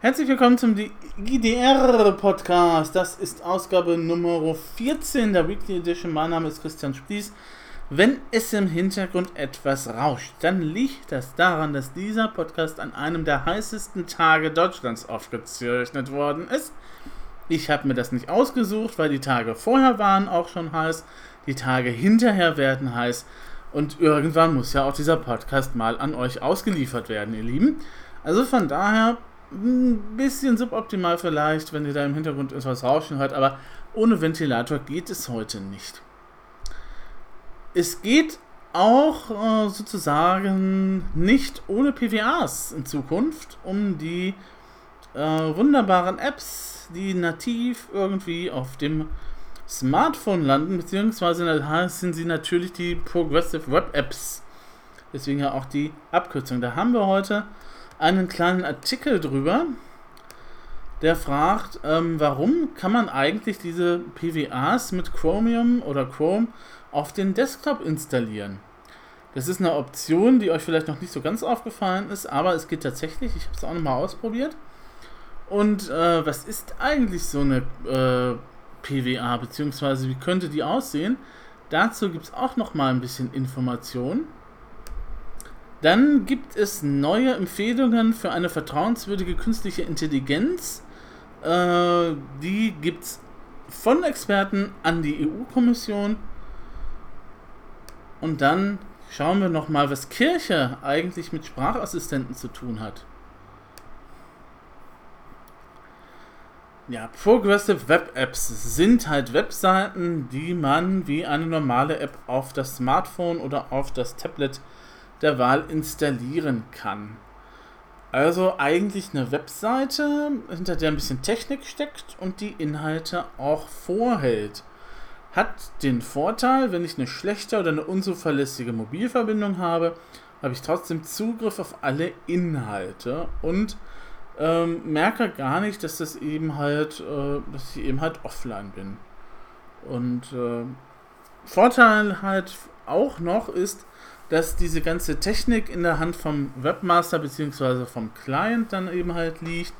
Herzlich willkommen zum IDR-Podcast. Das ist Ausgabe Nummer 14 der Weekly Edition. Mein Name ist Christian Splies. Wenn es im Hintergrund etwas rauscht, dann liegt das daran, dass dieser Podcast an einem der heißesten Tage Deutschlands aufgezeichnet worden ist. Ich habe mir das nicht ausgesucht, weil die Tage vorher waren auch schon heiß, die Tage hinterher werden heiß und irgendwann muss ja auch dieser Podcast mal an euch ausgeliefert werden, ihr Lieben. Also von daher ein bisschen suboptimal vielleicht, wenn ihr da im Hintergrund etwas rauschen hört, aber ohne Ventilator geht es heute nicht. Es geht auch äh, sozusagen nicht ohne PWAs in Zukunft um die äh, wunderbaren Apps, die nativ irgendwie auf dem Smartphone landen, beziehungsweise sind sie natürlich die Progressive Web Apps. Deswegen ja auch die Abkürzung. Da haben wir heute einen kleinen Artikel drüber, der fragt, ähm, warum kann man eigentlich diese PWAs mit Chromium oder Chrome auf den Desktop installieren? Das ist eine Option, die euch vielleicht noch nicht so ganz aufgefallen ist, aber es geht tatsächlich. Ich habe es auch nochmal ausprobiert. Und äh, was ist eigentlich so eine äh, PWA, beziehungsweise wie könnte die aussehen? Dazu gibt es auch nochmal ein bisschen Informationen. Dann gibt es neue Empfehlungen für eine vertrauenswürdige künstliche Intelligenz. Äh, die gibt es von Experten an die EU-Kommission. Und dann schauen wir nochmal, was Kirche eigentlich mit Sprachassistenten zu tun hat. Ja, Progressive Web Apps sind halt Webseiten, die man wie eine normale App auf das Smartphone oder auf das Tablet der Wahl installieren kann. Also eigentlich eine Webseite, hinter der ein bisschen Technik steckt und die Inhalte auch vorhält. Hat den Vorteil, wenn ich eine schlechte oder eine unzuverlässige Mobilverbindung habe, habe ich trotzdem Zugriff auf alle Inhalte und ähm, merke gar nicht, dass das eben halt, äh, dass ich eben halt offline bin. Und äh, Vorteil halt auch noch ist, dass diese ganze Technik in der Hand vom Webmaster bzw. vom Client dann eben halt liegt.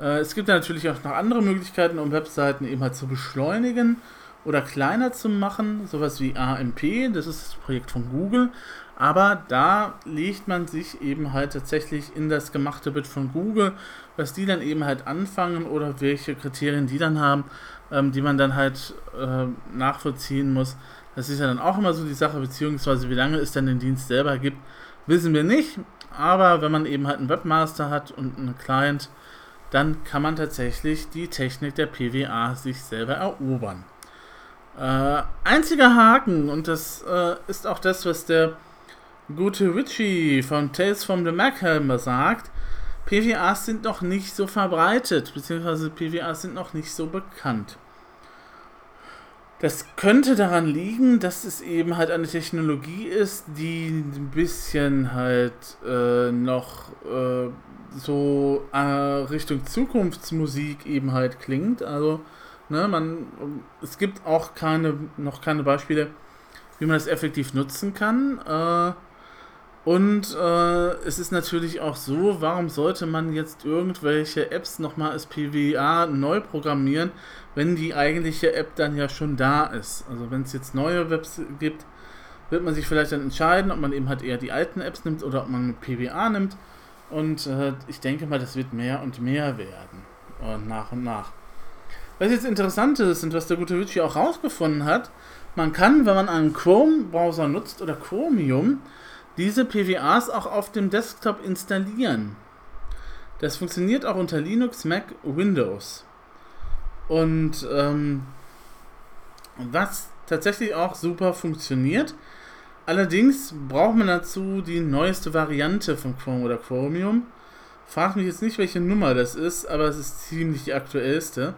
Äh, es gibt natürlich auch noch andere Möglichkeiten, um Webseiten eben halt zu beschleunigen oder kleiner zu machen, sowas wie AMP, das ist das Projekt von Google, aber da legt man sich eben halt tatsächlich in das gemachte Bild von Google, was die dann eben halt anfangen oder welche Kriterien die dann haben, ähm, die man dann halt äh, nachvollziehen muss. Das ist ja dann auch immer so die Sache, beziehungsweise wie lange es dann den Dienst selber gibt, wissen wir nicht. Aber wenn man eben halt einen Webmaster hat und einen Client, dann kann man tatsächlich die Technik der PWA sich selber erobern. Äh, einziger Haken, und das äh, ist auch das, was der gute Richie von Tales from the Machelmer sagt, PWAs sind noch nicht so verbreitet, beziehungsweise PWAs sind noch nicht so bekannt. Das könnte daran liegen, dass es eben halt eine Technologie ist, die ein bisschen halt äh, noch äh, so äh, Richtung Zukunftsmusik eben halt klingt. Also, ne, man, es gibt auch keine, noch keine Beispiele, wie man das effektiv nutzen kann. Äh, und äh, es ist natürlich auch so, warum sollte man jetzt irgendwelche Apps nochmal als PWA neu programmieren, wenn die eigentliche App dann ja schon da ist. Also wenn es jetzt neue Webs gibt, wird man sich vielleicht dann entscheiden, ob man eben halt eher die alten Apps nimmt oder ob man PWA nimmt. Und äh, ich denke mal, das wird mehr und mehr werden. Und nach und nach. Was jetzt interessant ist und was der gute Richie auch rausgefunden hat, man kann, wenn man einen Chrome-Browser nutzt oder Chromium, diese PWAs auch auf dem Desktop installieren. Das funktioniert auch unter Linux, Mac, Windows. Und ähm, was tatsächlich auch super funktioniert. Allerdings braucht man dazu die neueste Variante von Chrome oder Chromium. Frag mich jetzt nicht, welche Nummer das ist, aber es ist ziemlich die aktuellste.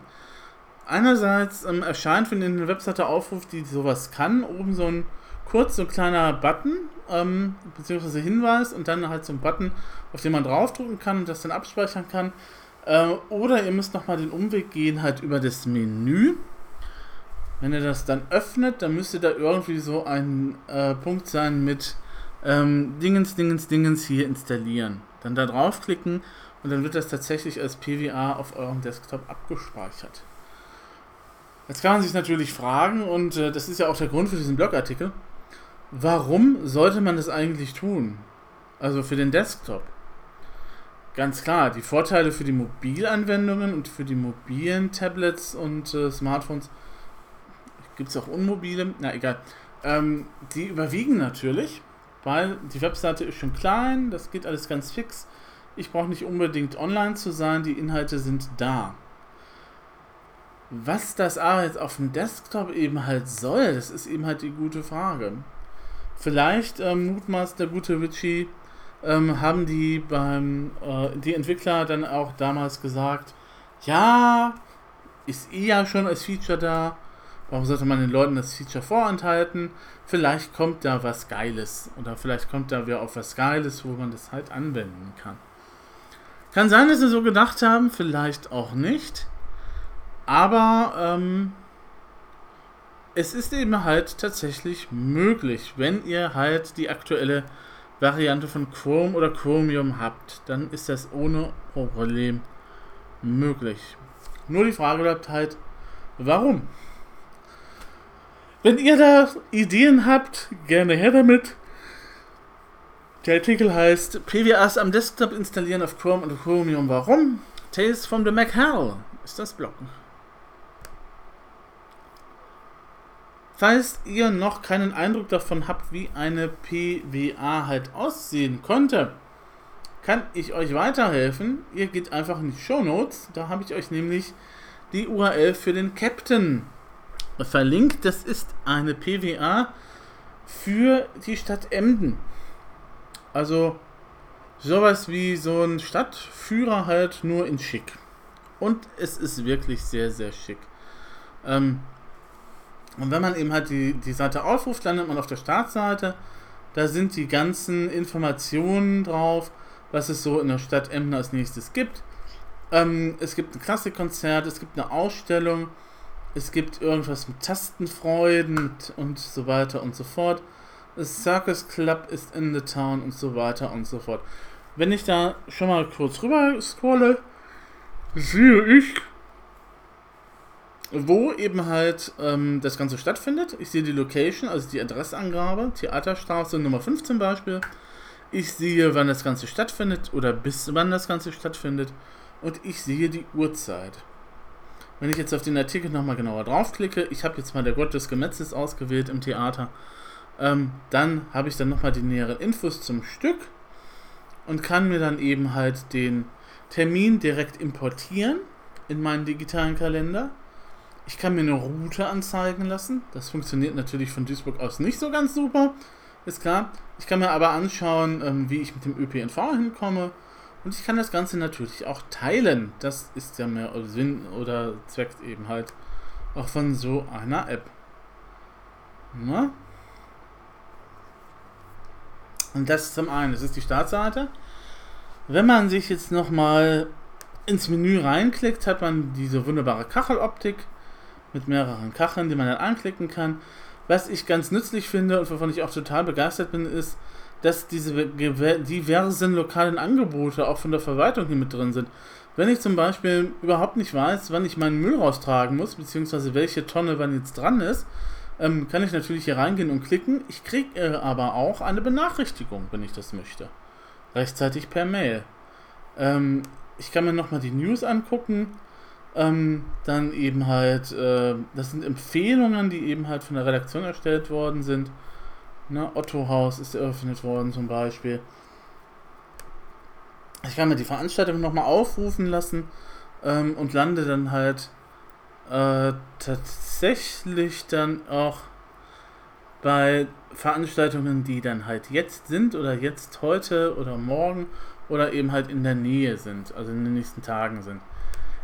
Einerseits ähm, erscheint, wenn ihr eine Webseite aufruft, die sowas kann, oben so ein kurz so ein kleiner Button, ähm, beziehungsweise Hinweis und dann halt so ein Button, auf den man draufdrücken kann und das dann abspeichern kann. Äh, oder ihr müsst nochmal den Umweg gehen, halt über das Menü. Wenn ihr das dann öffnet, dann müsste da irgendwie so ein äh, Punkt sein mit ähm, Dingens, Dingens, Dingens hier installieren. Dann da draufklicken und dann wird das tatsächlich als PWA auf eurem Desktop abgespeichert. Jetzt kann man sich natürlich fragen, und äh, das ist ja auch der Grund für diesen Blogartikel, warum sollte man das eigentlich tun? Also für den Desktop. Ganz klar, die Vorteile für die Mobilanwendungen und für die mobilen Tablets und äh, Smartphones, gibt es auch unmobile, na egal, ähm, die überwiegen natürlich, weil die Webseite ist schon klein, das geht alles ganz fix. Ich brauche nicht unbedingt online zu sein, die Inhalte sind da. Was das aber jetzt auf dem Desktop eben halt soll, das ist eben halt die gute Frage. Vielleicht ähm, mutmaßt der gute Richie, ähm, haben die beim äh, die Entwickler dann auch damals gesagt, ja, ist eh ja schon als Feature da. Warum sollte man den Leuten das Feature vorenthalten? Vielleicht kommt da was Geiles oder vielleicht kommt da wieder auf was Geiles, wo man das halt anwenden kann. Kann sein, dass sie so gedacht haben, vielleicht auch nicht. Aber ähm, es ist eben halt tatsächlich möglich, wenn ihr halt die aktuelle Variante von Chrome oder Chromium habt, dann ist das ohne Problem möglich. Nur die Frage bleibt halt, warum? Wenn ihr da Ideen habt, gerne her damit. Der Artikel heißt PWAs am Desktop installieren auf Chrome und Chromium. Warum? Tales from the Mac Hell ist das Blog. Falls ihr noch keinen Eindruck davon habt, wie eine PWA halt aussehen könnte, kann ich euch weiterhelfen. Ihr geht einfach in die Show Notes. Da habe ich euch nämlich die URL für den Captain verlinkt. Das ist eine PWA für die Stadt Emden. Also sowas wie so ein Stadtführer halt nur in schick. Und es ist wirklich sehr, sehr schick. Ähm, und wenn man eben halt die, die Seite aufruft, landet man auf der Startseite. Da sind die ganzen Informationen drauf, was es so in der Stadt Emden als nächstes gibt. Ähm, es gibt ein Klassikkonzert, es gibt eine Ausstellung, es gibt irgendwas mit Tastenfreuden und so weiter und so fort. Das Circus Club ist in the town und so weiter und so fort. Wenn ich da schon mal kurz rüber scrolle, sehe ich wo eben halt ähm, das Ganze stattfindet. Ich sehe die Location, also die Adressangabe, Theaterstraße Nummer 5 zum Beispiel. Ich sehe, wann das Ganze stattfindet oder bis wann das Ganze stattfindet. Und ich sehe die Uhrzeit. Wenn ich jetzt auf den Artikel nochmal genauer draufklicke, ich habe jetzt mal der Gott des Gemetzes ausgewählt im Theater, ähm, dann habe ich dann nochmal die näheren Infos zum Stück und kann mir dann eben halt den Termin direkt importieren in meinen digitalen Kalender ich kann mir eine Route anzeigen lassen. Das funktioniert natürlich von Duisburg aus nicht so ganz super. Ist klar. Ich kann mir aber anschauen, ähm, wie ich mit dem ÖPNV hinkomme. Und ich kann das Ganze natürlich auch teilen. Das ist ja mehr Sinn oder Zweck eben halt auch von so einer App. Na? Und das ist zum einen, das ist die Startseite. Wenn man sich jetzt nochmal ins Menü reinklickt, hat man diese wunderbare Kacheloptik mit mehreren Kacheln, die man dann anklicken kann. Was ich ganz nützlich finde und wovon ich auch total begeistert bin, ist, dass diese diversen lokalen Angebote auch von der Verwaltung hier mit drin sind. Wenn ich zum Beispiel überhaupt nicht weiß, wann ich meinen Müll raustragen muss, beziehungsweise welche Tonne wann jetzt dran ist, ähm, kann ich natürlich hier reingehen und klicken. Ich kriege äh, aber auch eine Benachrichtigung, wenn ich das möchte. Rechtzeitig per Mail. Ähm, ich kann mir nochmal die News angucken. Ähm, dann eben halt, äh, das sind Empfehlungen, die eben halt von der Redaktion erstellt worden sind. Ne, Otto Haus ist eröffnet worden zum Beispiel. Ich kann mir die Veranstaltung nochmal aufrufen lassen ähm, und lande dann halt äh, tatsächlich dann auch bei Veranstaltungen, die dann halt jetzt sind oder jetzt heute oder morgen oder eben halt in der Nähe sind, also in den nächsten Tagen sind.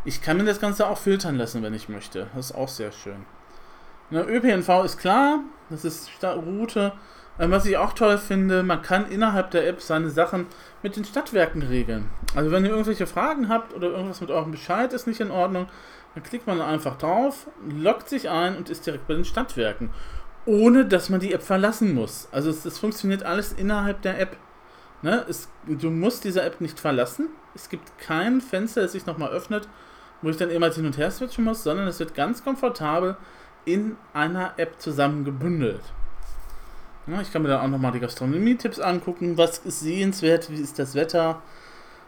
Ich kann mir das Ganze auch filtern lassen, wenn ich möchte. Das ist auch sehr schön. Ne, ÖPNV ist klar, das ist Route. Ähm, was ich auch toll finde, man kann innerhalb der App seine Sachen mit den Stadtwerken regeln. Also wenn ihr irgendwelche Fragen habt oder irgendwas mit eurem Bescheid ist nicht in Ordnung, dann klickt man einfach drauf, loggt sich ein und ist direkt bei den Stadtwerken. Ohne dass man die App verlassen muss. Also es, es funktioniert alles innerhalb der App. Ne? Es, du musst diese App nicht verlassen. Es gibt kein Fenster, das sich nochmal öffnet, wo ich dann immer hin und her switchen muss, sondern es wird ganz komfortabel in einer App zusammengebündelt. Ja, ich kann mir dann auch nochmal die Gastronomie-Tipps angucken. Was ist sehenswert? Wie ist das Wetter?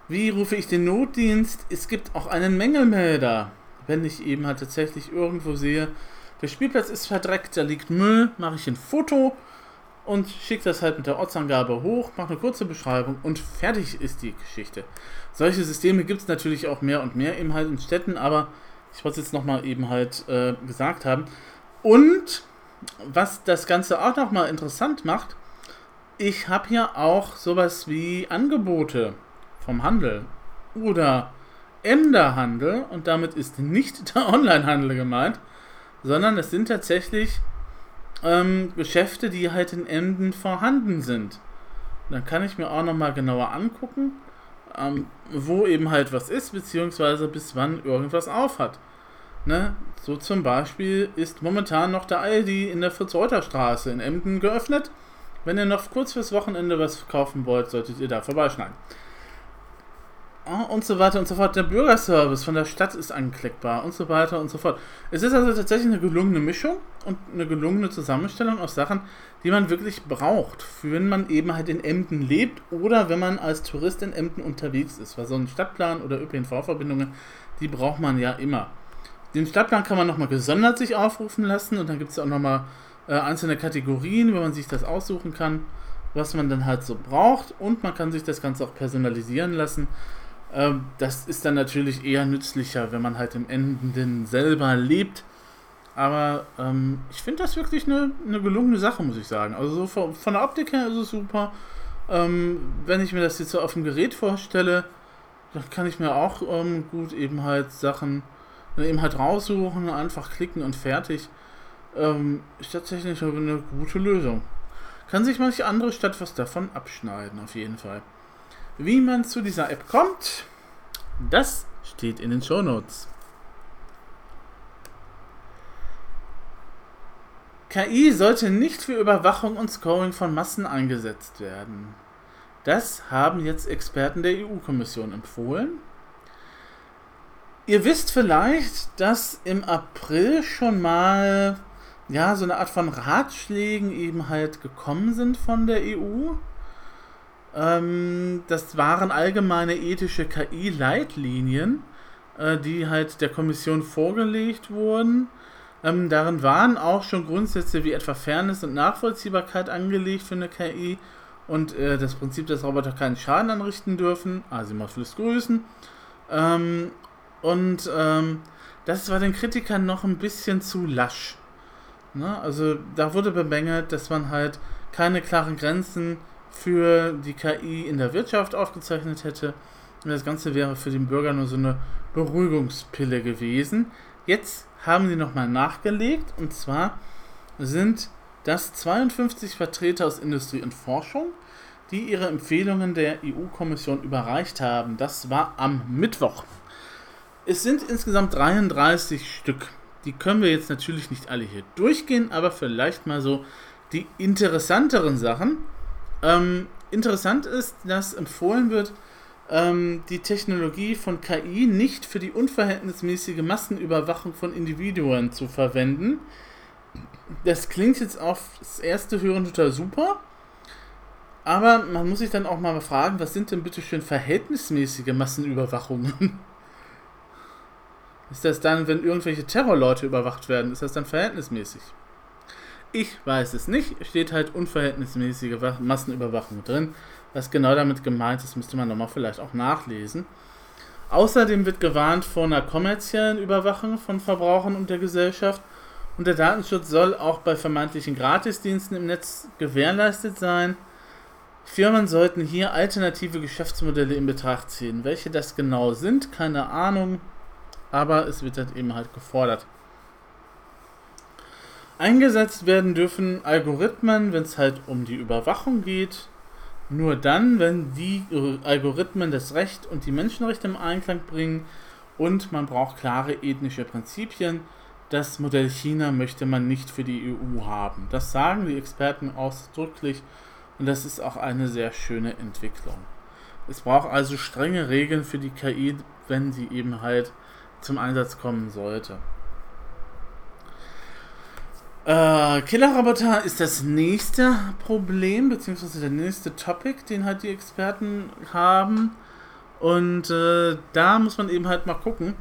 Wie rufe ich den Notdienst? Es gibt auch einen Mängelmelder. Wenn ich eben halt tatsächlich irgendwo sehe, der Spielplatz ist verdreckt, da liegt Müll, mache ich ein Foto und schicke das halt mit der Ortsangabe hoch, mache eine kurze Beschreibung und fertig ist die Geschichte. Solche Systeme gibt es natürlich auch mehr und mehr eben halt in Städten, aber ich wollte es jetzt nochmal eben halt äh, gesagt haben. Und was das Ganze auch nochmal interessant macht, ich habe hier auch sowas wie Angebote vom Handel oder Emder-Handel und damit ist nicht der Online-Handel gemeint, sondern es sind tatsächlich ähm, Geschäfte, die halt in Emden vorhanden sind. dann kann ich mir auch nochmal genauer angucken, ähm, wo eben halt was ist, beziehungsweise bis wann irgendwas auf hat. Ne? So zum Beispiel ist momentan noch der Aldi in der Fritz-Reuter-Straße in Emden geöffnet. Wenn ihr noch kurz fürs Wochenende was kaufen wollt, solltet ihr da vorbeischneiden. Ah, und so weiter und so fort. Der Bürgerservice von der Stadt ist anklickbar und so weiter und so fort. Es ist also tatsächlich eine gelungene Mischung und eine gelungene Zusammenstellung aus Sachen, die man wirklich braucht, für wenn man eben halt in Emden lebt oder wenn man als Tourist in Emden unterwegs ist. Weil so ein Stadtplan oder ÖPNV-Verbindungen, die braucht man ja immer. Den Stadtplan kann man nochmal gesondert sich aufrufen lassen und dann gibt es auch nochmal äh, einzelne Kategorien, wenn man sich das aussuchen kann, was man dann halt so braucht und man kann sich das Ganze auch personalisieren lassen. Ähm, das ist dann natürlich eher nützlicher, wenn man halt im Enden selber lebt. Aber ähm, ich finde das wirklich eine, eine gelungene Sache, muss ich sagen. Also so von, von der Optik her ist es super. Ähm, wenn ich mir das jetzt so auf dem Gerät vorstelle, dann kann ich mir auch ähm, gut eben halt Sachen eben halt raussuchen, einfach klicken und fertig. Ähm, ist tatsächlich eine gute Lösung. Kann sich manche andere Stadt was davon abschneiden, auf jeden Fall. Wie man zu dieser App kommt, das steht in den Show Notes. KI sollte nicht für Überwachung und Scoring von Massen eingesetzt werden. Das haben jetzt Experten der EU-Kommission empfohlen. Ihr wisst vielleicht, dass im April schon mal ja so eine Art von Ratschlägen eben halt gekommen sind von der EU. Ähm, das waren allgemeine ethische KI-Leitlinien, äh, die halt der Kommission vorgelegt wurden. Ähm, darin waren auch schon Grundsätze wie etwa Fairness und Nachvollziehbarkeit angelegt für eine KI und äh, das Prinzip, dass Roboter keinen Schaden anrichten dürfen. Asimov lässt grüßen. Ähm, und ähm, das war den Kritikern noch ein bisschen zu lasch. Ne? Also da wurde bemängelt, dass man halt keine klaren Grenzen für die KI in der Wirtschaft aufgezeichnet hätte. Und das Ganze wäre für den Bürger nur so eine Beruhigungspille gewesen. Jetzt haben sie nochmal nachgelegt und zwar sind das 52 Vertreter aus Industrie und Forschung, die ihre Empfehlungen der EU-Kommission überreicht haben. Das war am Mittwoch. Es sind insgesamt 33 Stück. Die können wir jetzt natürlich nicht alle hier durchgehen, aber vielleicht mal so die interessanteren Sachen. Ähm, interessant ist, dass empfohlen wird, ähm, die Technologie von KI nicht für die unverhältnismäßige Massenüberwachung von Individuen zu verwenden. Das klingt jetzt auf das erste Hören total super. Aber man muss sich dann auch mal fragen, was sind denn bitte schön verhältnismäßige Massenüberwachungen? Ist das dann, wenn irgendwelche Terrorleute überwacht werden, ist das dann verhältnismäßig? Ich weiß es nicht. Steht halt unverhältnismäßige Massenüberwachung drin. Was genau damit gemeint ist, müsste man nochmal vielleicht auch nachlesen. Außerdem wird gewarnt vor einer kommerziellen Überwachung von Verbrauchern und der Gesellschaft. Und der Datenschutz soll auch bei vermeintlichen Gratisdiensten im Netz gewährleistet sein. Firmen sollten hier alternative Geschäftsmodelle in Betracht ziehen. Welche das genau sind, keine Ahnung aber es wird halt eben halt gefordert. Eingesetzt werden dürfen Algorithmen, wenn es halt um die Überwachung geht, nur dann, wenn die Algorithmen das Recht und die Menschenrechte im Einklang bringen und man braucht klare ethnische Prinzipien. Das Modell China möchte man nicht für die EU haben. Das sagen die Experten ausdrücklich und das ist auch eine sehr schöne Entwicklung. Es braucht also strenge Regeln für die KI, wenn sie eben halt zum Einsatz kommen sollte. Äh, Killerroboter ist das nächste Problem, beziehungsweise der nächste Topic, den halt die Experten haben. Und äh, da muss man eben halt mal gucken.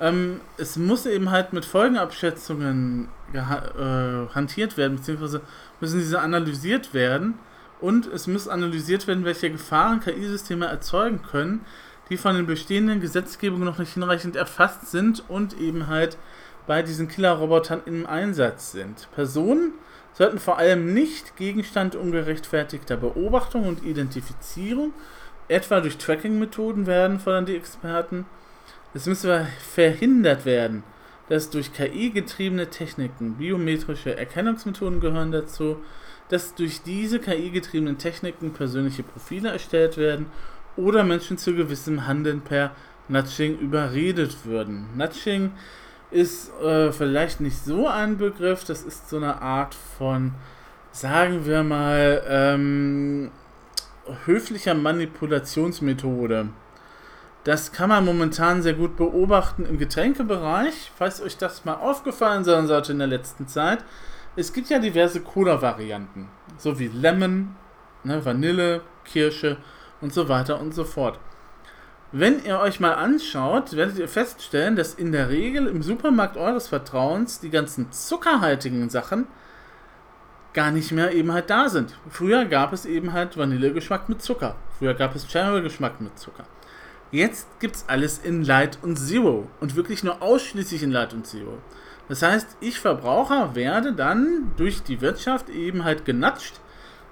Ähm, es muss eben halt mit Folgenabschätzungen äh, hantiert werden, beziehungsweise müssen diese analysiert werden. Und es muss analysiert werden, welche Gefahren KI-Systeme erzeugen können, die von den bestehenden Gesetzgebungen noch nicht hinreichend erfasst sind und eben halt bei diesen Killerrobotern im Einsatz sind. Personen sollten vor allem nicht Gegenstand ungerechtfertigter Beobachtung und Identifizierung, etwa durch Tracking-Methoden werden, fordern die Experten. Es müsse verhindert werden, dass durch KI getriebene Techniken, biometrische Erkennungsmethoden gehören dazu, dass durch diese KI getriebenen Techniken persönliche Profile erstellt werden oder Menschen zu gewissem Handeln per Nudging überredet würden. Nudging ist äh, vielleicht nicht so ein Begriff, das ist so eine Art von, sagen wir mal, ähm, höflicher Manipulationsmethode. Das kann man momentan sehr gut beobachten im Getränkebereich. Falls euch das mal aufgefallen sein sollte in der letzten Zeit. Es gibt ja diverse Cola-Varianten. So wie Lemon, ne, Vanille, Kirsche und so weiter und so fort. Wenn ihr euch mal anschaut, werdet ihr feststellen, dass in der Regel im Supermarkt eures Vertrauens die ganzen zuckerhaltigen Sachen gar nicht mehr eben halt da sind. Früher gab es eben halt Vanillegeschmack mit Zucker. Früher gab es Cherry-Geschmack mit Zucker. Jetzt gibt es alles in Light und Zero und wirklich nur ausschließlich in Light und Zero. Das heißt, ich Verbraucher werde dann durch die Wirtschaft eben halt genatscht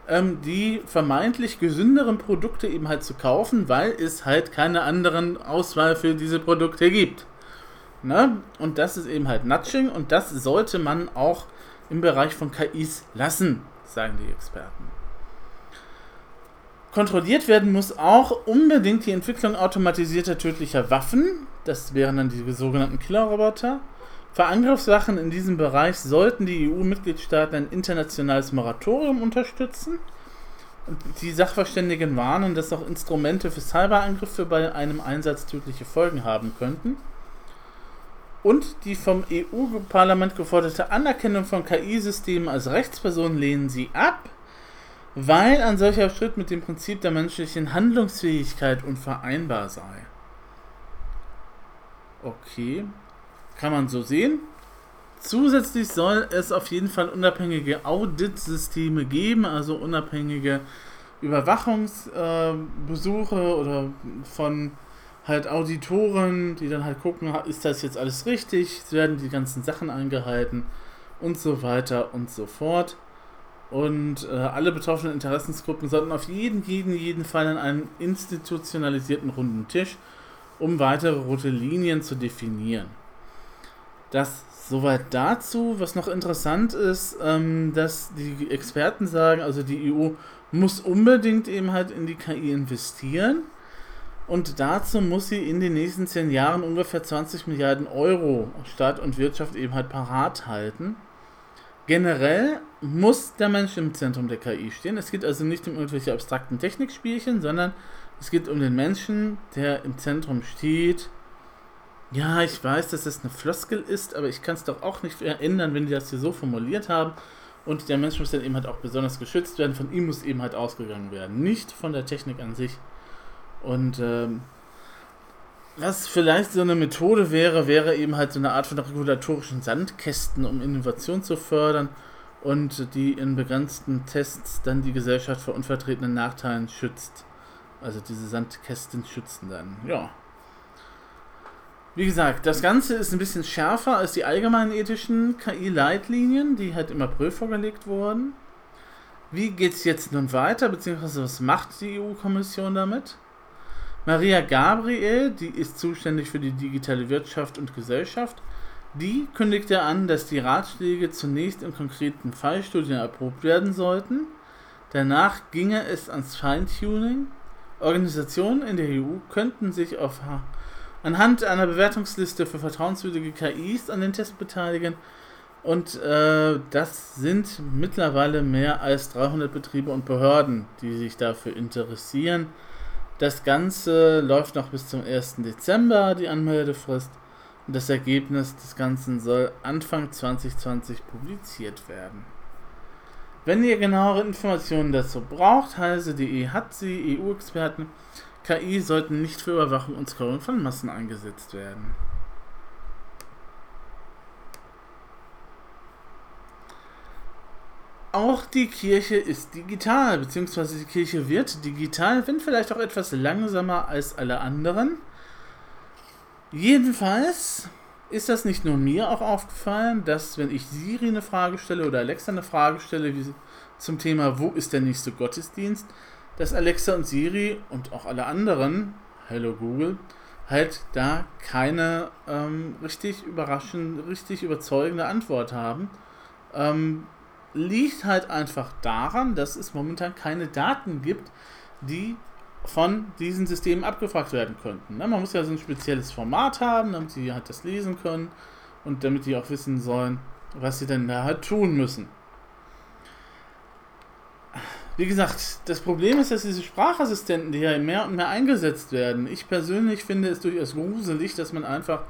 ähm, die vermeintlich gesünderen Produkte eben halt zu kaufen, weil es halt keine anderen Auswahl für diese Produkte gibt. Ne? Und das ist eben halt Nudging und das sollte man auch im Bereich von KIs lassen, sagen die Experten. Kontrolliert werden muss auch unbedingt die Entwicklung automatisierter tödlicher Waffen. Das wären dann die sogenannten Killerroboter. Für Angriffssachen in diesem Bereich sollten die EU-Mitgliedstaaten ein internationales Moratorium unterstützen. Die Sachverständigen warnen, dass auch Instrumente für Cyberangriffe bei einem Einsatz tödliche Folgen haben könnten. Und die vom EU-Parlament geforderte Anerkennung von KI-Systemen als Rechtspersonen lehnen sie ab, weil ein solcher Schritt mit dem Prinzip der menschlichen Handlungsfähigkeit unvereinbar sei. Okay, kann man so sehen. Zusätzlich soll es auf jeden Fall unabhängige Auditsysteme geben, also unabhängige Überwachungsbesuche äh, oder von halt Auditoren, die dann halt gucken, ist das jetzt alles richtig, werden die ganzen Sachen eingehalten und so weiter und so fort. Und äh, alle betroffenen Interessensgruppen sollten auf jeden, jeden, jeden Fall an einen institutionalisierten runden Tisch, um weitere rote Linien zu definieren. Das soweit dazu. Was noch interessant ist, ähm, dass die Experten sagen, also die EU muss unbedingt eben halt in die KI investieren. Und dazu muss sie in den nächsten zehn Jahren ungefähr 20 Milliarden Euro Staat und Wirtschaft eben halt parat halten. Generell muss der Mensch im Zentrum der KI stehen. Es geht also nicht um irgendwelche abstrakten Technikspielchen, sondern es geht um den Menschen, der im Zentrum steht ja, ich weiß, dass das eine Floskel ist, aber ich kann es doch auch nicht ändern, wenn die das hier so formuliert haben. Und der Mensch muss dann eben halt auch besonders geschützt werden. Von ihm muss eben halt ausgegangen werden, nicht von der Technik an sich. Und ähm, was vielleicht so eine Methode wäre, wäre eben halt so eine Art von regulatorischen Sandkästen, um Innovation zu fördern und die in begrenzten Tests dann die Gesellschaft vor unvertretenen Nachteilen schützt. Also diese Sandkästen schützen dann, ja. Wie gesagt, das Ganze ist ein bisschen schärfer als die allgemeinen ethischen KI-Leitlinien, die halt im April vorgelegt wurden. Wie geht es jetzt nun weiter, beziehungsweise was macht die EU-Kommission damit? Maria Gabriel, die ist zuständig für die digitale Wirtschaft und Gesellschaft, die kündigte an, dass die Ratschläge zunächst in konkreten Fallstudien erprobt werden sollten. Danach ginge es ans Feintuning. Organisationen in der EU könnten sich auf anhand einer Bewertungsliste für vertrauenswürdige KIs an den Test beteiligen. Und äh, das sind mittlerweile mehr als 300 Betriebe und Behörden, die sich dafür interessieren. Das Ganze läuft noch bis zum 1. Dezember, die Anmeldefrist. Und das Ergebnis des Ganzen soll Anfang 2020 publiziert werden. Wenn ihr genauere Informationen dazu braucht, heise.de hat sie, EU-Experten. KI sollten nicht für Überwachung und Scoring von Massen eingesetzt werden. Auch die Kirche ist digital, beziehungsweise die Kirche wird digital, wenn vielleicht auch etwas langsamer als alle anderen. Jedenfalls ist das nicht nur mir auch aufgefallen, dass wenn ich Siri eine Frage stelle oder Alexa eine Frage stelle wie zum Thema, wo ist der nächste Gottesdienst, dass Alexa und Siri und auch alle anderen, Hello Google, halt da keine ähm, richtig überraschend, richtig überzeugende Antwort haben. Ähm, liegt halt einfach daran, dass es momentan keine Daten gibt, die von diesen Systemen abgefragt werden könnten. Man muss ja so ein spezielles Format haben, damit sie halt das lesen können und damit die auch wissen sollen, was sie denn da halt tun müssen. Wie gesagt, das Problem ist, dass diese Sprachassistenten, die ja mehr und mehr eingesetzt werden, ich persönlich finde es durchaus gruselig, dass man einfach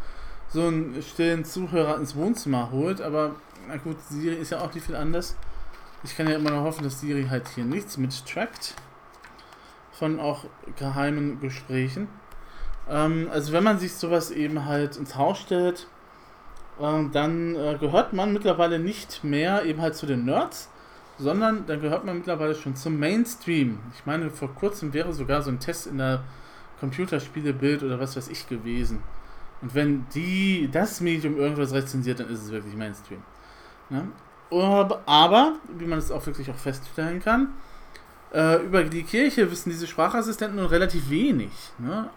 so einen stillen Zuhörer ins Wohnzimmer holt, aber na gut, Siri ist ja auch nicht viel anders. Ich kann ja immer noch hoffen, dass Siri halt hier nichts mittrackt von auch geheimen Gesprächen. Ähm, also wenn man sich sowas eben halt ins Haus stellt, äh, dann äh, gehört man mittlerweile nicht mehr eben halt zu den Nerds, sondern dann gehört man mittlerweile schon zum Mainstream. Ich meine, vor kurzem wäre sogar so ein Test in der Computerspielebild oder was weiß ich gewesen. Und wenn die das Medium irgendwas rezensiert, dann ist es wirklich Mainstream. Ne? Aber, wie man es auch wirklich auch feststellen kann, äh, über die Kirche wissen diese Sprachassistenten nur relativ wenig. Ne?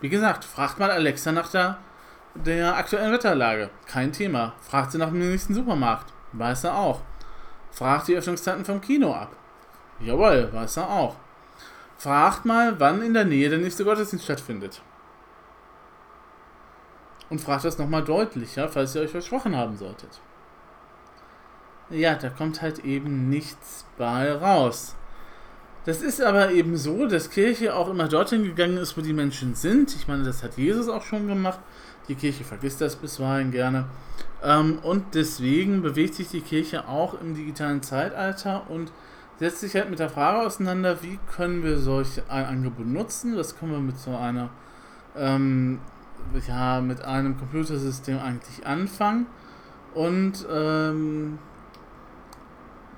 Wie gesagt, fragt mal Alexa nach der, der aktuellen Wetterlage. Kein Thema. Fragt sie nach dem nächsten Supermarkt. Weiß er auch. Fragt die Öffnungszeiten vom Kino ab. Jawohl, weiß er auch. Fragt mal, wann in der Nähe der nächste Gottesdienst stattfindet. Und fragt das nochmal deutlicher, falls ihr euch versprochen haben solltet. Ja, da kommt halt eben nichts bei raus. Das ist aber eben so, dass Kirche auch immer dorthin gegangen ist, wo die Menschen sind. Ich meine, das hat Jesus auch schon gemacht. Die Kirche vergisst das bisweilen gerne. Ähm, und deswegen bewegt sich die Kirche auch im digitalen Zeitalter und setzt sich halt mit der Frage auseinander, wie können wir solch ein Angebot nutzen? Was können wir mit so einer, ähm, ja, mit einem Computersystem eigentlich anfangen? Und ähm,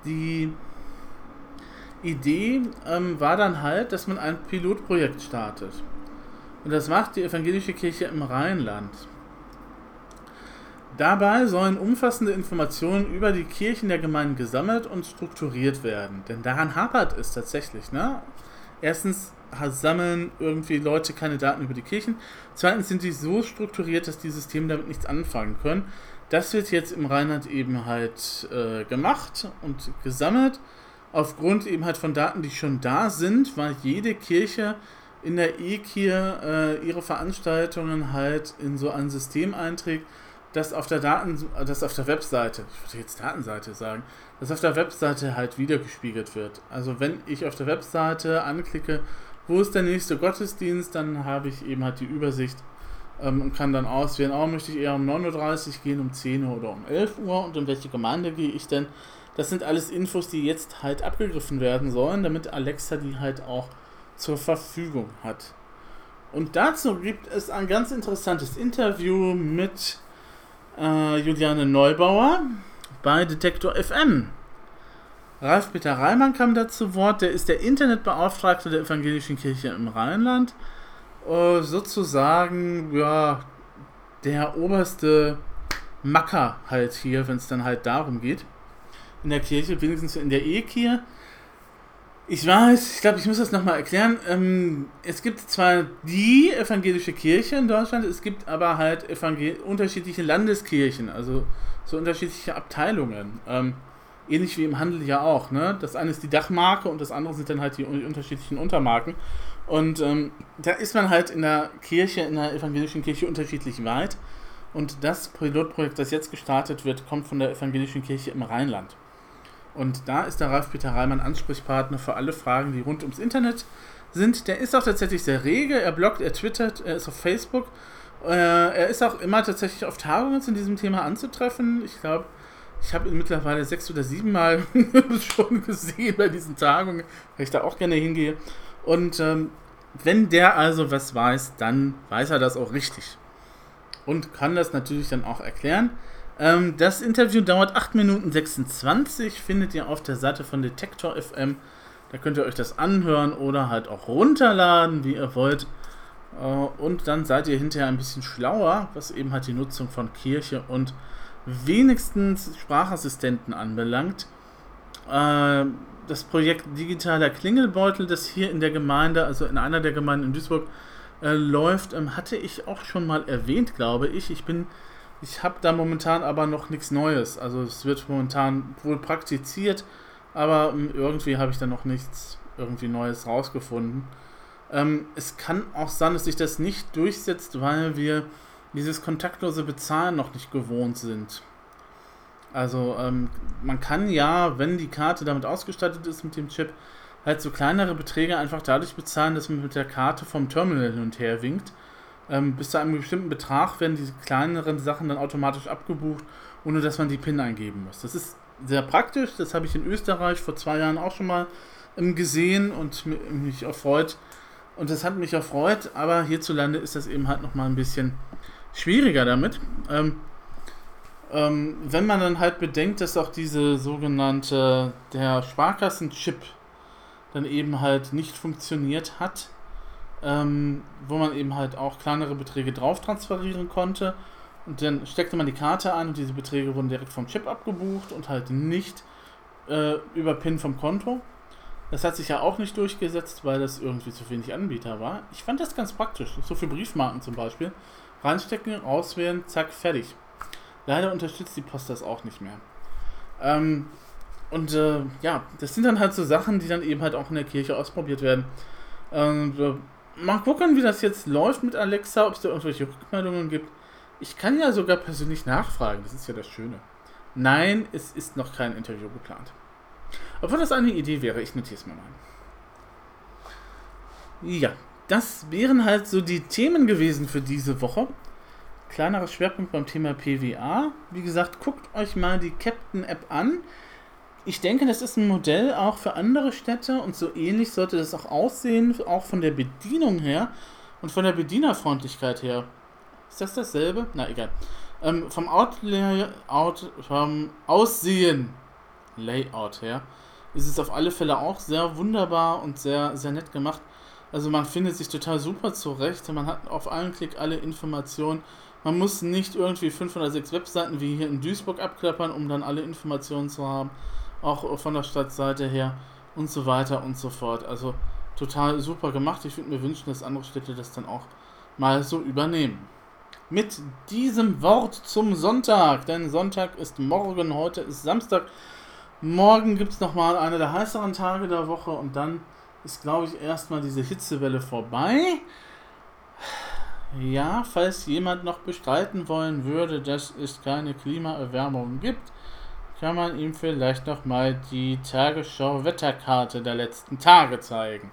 die Idee ähm, war dann halt, dass man ein Pilotprojekt startet. Und das macht die evangelische Kirche im Rheinland. Dabei sollen umfassende Informationen über die Kirchen der Gemeinden gesammelt und strukturiert werden. Denn daran hapert es tatsächlich. Ne? Erstens sammeln irgendwie Leute keine Daten über die Kirchen. Zweitens sind die so strukturiert, dass die Systeme damit nichts anfangen können. Das wird jetzt im Rheinland eben halt äh, gemacht und gesammelt. Aufgrund eben halt von Daten, die schon da sind, weil jede Kirche in der E-Kir äh, ihre Veranstaltungen halt in so ein System einträgt, das auf der Daten, das auf der Webseite, ich würde jetzt Datenseite sagen, das auf der Webseite halt wiedergespiegelt wird. Also wenn ich auf der Webseite anklicke, wo ist der nächste Gottesdienst, dann habe ich eben halt die Übersicht ähm, und kann dann auswählen, oh, möchte ich eher um 9.30 Uhr gehen, um 10 Uhr oder um 11 Uhr und in welche Gemeinde gehe ich denn. Das sind alles Infos, die jetzt halt abgegriffen werden sollen, damit Alexa die halt auch zur Verfügung hat. Und dazu gibt es ein ganz interessantes Interview mit äh, Juliane Neubauer bei Detektor FM. Ralf Peter Reimann kam da zu Wort, der ist der Internetbeauftragte der Evangelischen Kirche im Rheinland äh, sozusagen, ja, der oberste Macker halt hier, wenn es dann halt darum geht. In der Kirche, wenigstens in der Ekir. Ich weiß, ich glaube, ich muss das nochmal erklären. Ähm, es gibt zwar die evangelische Kirche in Deutschland, es gibt aber halt unterschiedliche Landeskirchen, also so unterschiedliche Abteilungen. Ähm, ähnlich wie im Handel ja auch. Ne? Das eine ist die Dachmarke und das andere sind dann halt die unterschiedlichen Untermarken. Und ähm, da ist man halt in der Kirche, in der evangelischen Kirche unterschiedlich weit. Und das Pilotprojekt, das jetzt gestartet wird, kommt von der evangelischen Kirche im Rheinland. Und da ist der Ralf Peter Reimann Ansprechpartner für alle Fragen, die rund ums Internet sind. Der ist auch tatsächlich sehr rege. Er bloggt, er twittert, er ist auf Facebook. Äh, er ist auch immer tatsächlich auf Tagungen zu diesem Thema anzutreffen. Ich glaube, ich habe ihn mittlerweile sechs oder sieben Mal schon gesehen bei diesen Tagungen, weil ich da auch gerne hingehe. Und ähm, wenn der also was weiß, dann weiß er das auch richtig. Und kann das natürlich dann auch erklären. Ähm, das Interview dauert 8 Minuten 26, findet ihr auf der Seite von Detektor FM. Da könnt ihr euch das anhören oder halt auch runterladen, wie ihr wollt. Äh, und dann seid ihr hinterher ein bisschen schlauer, was eben halt die Nutzung von Kirche und wenigstens Sprachassistenten anbelangt. Äh, das Projekt Digitaler Klingelbeutel, das hier in der Gemeinde, also in einer der Gemeinden in Duisburg, äh, läuft, ähm, hatte ich auch schon mal erwähnt, glaube ich. Ich bin, ich habe da momentan aber noch nichts Neues. Also es wird momentan wohl praktiziert, aber ähm, irgendwie habe ich da noch nichts irgendwie Neues rausgefunden. Ähm, es kann auch sein, dass sich das nicht durchsetzt, weil wir dieses kontaktlose Bezahlen noch nicht gewohnt sind. Also ähm, man kann ja, wenn die Karte damit ausgestattet ist mit dem Chip, halt so kleinere Beträge einfach dadurch bezahlen, dass man mit der Karte vom Terminal hin und her winkt. Ähm, bis zu einem bestimmten Betrag werden diese kleineren Sachen dann automatisch abgebucht, ohne dass man die PIN eingeben muss. Das ist sehr praktisch, das habe ich in Österreich vor zwei Jahren auch schon mal ähm, gesehen und mich erfreut. Und das hat mich erfreut, aber hierzulande ist das eben halt nochmal ein bisschen schwieriger damit. Ähm, ähm, wenn man dann halt bedenkt, dass auch diese sogenannte, der Sparkassen-Chip dann eben halt nicht funktioniert hat, ähm, wo man eben halt auch kleinere Beträge drauf transferieren konnte. Und dann steckte man die Karte ein und diese Beträge wurden direkt vom Chip abgebucht und halt nicht äh, über PIN vom Konto. Das hat sich ja auch nicht durchgesetzt, weil das irgendwie zu wenig Anbieter war. Ich fand das ganz praktisch, so für Briefmarken zum Beispiel. Reinstecken, auswählen, zack, fertig. Leider unterstützt die Post das auch nicht mehr. Ähm, und äh, ja, das sind dann halt so Sachen, die dann eben halt auch in der Kirche ausprobiert werden. Und, äh, mal gucken, wie das jetzt läuft mit Alexa, ob es da irgendwelche Rückmeldungen gibt. Ich kann ja sogar persönlich nachfragen, das ist ja das Schöne. Nein, es ist noch kein Interview geplant. Obwohl das eine Idee wäre, ich notiere es mir mal. Ja, das wären halt so die Themen gewesen für diese Woche kleinerer Schwerpunkt beim Thema PWA. Wie gesagt, guckt euch mal die Captain-App an. Ich denke, das ist ein Modell auch für andere Städte und so ähnlich sollte das auch aussehen, auch von der Bedienung her und von der Bedienerfreundlichkeit her. Ist das dasselbe? Na, egal. Ähm, vom Out, vom Aussehen, Layout her, ist es auf alle Fälle auch sehr wunderbar und sehr, sehr nett gemacht. Also man findet sich total super zurecht. Man hat auf einen Klick alle Informationen. Man muss nicht irgendwie fünf oder sechs Webseiten wie hier in Duisburg abklappern, um dann alle Informationen zu haben, auch von der Stadtseite her und so weiter und so fort. Also total super gemacht. Ich würde mir wünschen, dass andere Städte das dann auch mal so übernehmen. Mit diesem Wort zum Sonntag, denn Sonntag ist morgen, heute ist Samstag. Morgen gibt es nochmal eine der heißeren Tage der Woche und dann ist, glaube ich, erstmal diese Hitzewelle vorbei. Ja, falls jemand noch bestreiten wollen würde, dass es keine Klimaerwärmung gibt, kann man ihm vielleicht noch mal die Tagesschau-Wetterkarte der letzten Tage zeigen.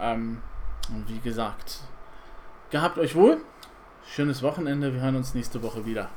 Ähm, wie gesagt, gehabt euch wohl. Schönes Wochenende. Wir hören uns nächste Woche wieder.